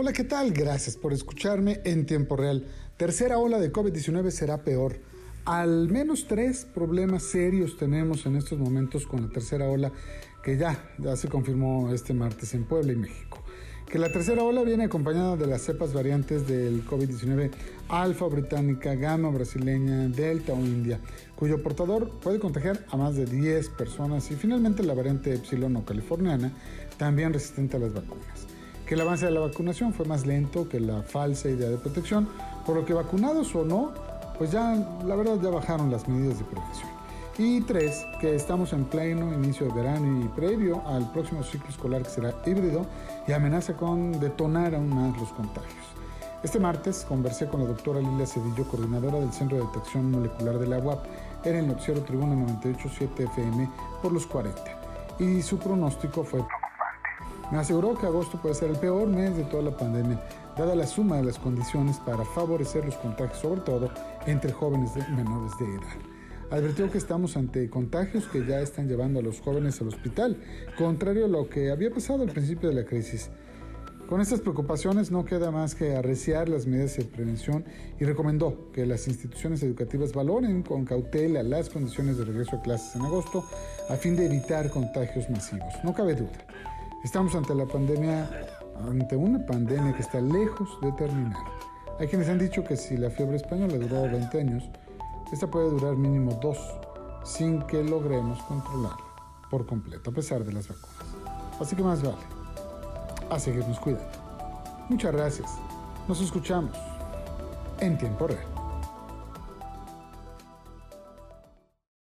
Hola, ¿qué tal? Gracias por escucharme en tiempo real. Tercera ola de COVID-19 será peor. Al menos tres problemas serios tenemos en estos momentos con la tercera ola que ya, ya se confirmó este martes en Puebla y México. Que la tercera ola viene acompañada de las cepas variantes del COVID-19 alfa británica, gamma brasileña, delta o india, cuyo portador puede contagiar a más de 10 personas y finalmente la variante epsilon o californiana, también resistente a las vacunas que el avance de la vacunación fue más lento que la falsa idea de protección, por lo que vacunados o no, pues ya la verdad ya bajaron las medidas de prevención. Y tres, que estamos en pleno inicio de verano y previo al próximo ciclo escolar que será híbrido y amenaza con detonar aún más los contagios. Este martes conversé con la doctora Lilia Cedillo, coordinadora del Centro de Detección Molecular de la UAP, en el noticiero Tribuna 987 FM por los 40. Y su pronóstico fue me aseguró que agosto puede ser el peor mes de toda la pandemia, dada la suma de las condiciones para favorecer los contagios, sobre todo entre jóvenes menores de edad. Advirtió que estamos ante contagios que ya están llevando a los jóvenes al hospital, contrario a lo que había pasado al principio de la crisis. Con estas preocupaciones no queda más que arreciar las medidas de prevención y recomendó que las instituciones educativas valoren con cautela las condiciones de regreso a clases en agosto a fin de evitar contagios masivos. No cabe duda Estamos ante la pandemia, ante una pandemia que está lejos de terminar. Hay quienes han dicho que si la fiebre española duró 20 años, esta puede durar mínimo dos, sin que logremos controlarla por completo, a pesar de las vacunas. Así que más vale a seguirnos cuidando. Muchas gracias. Nos escuchamos en tiempo real.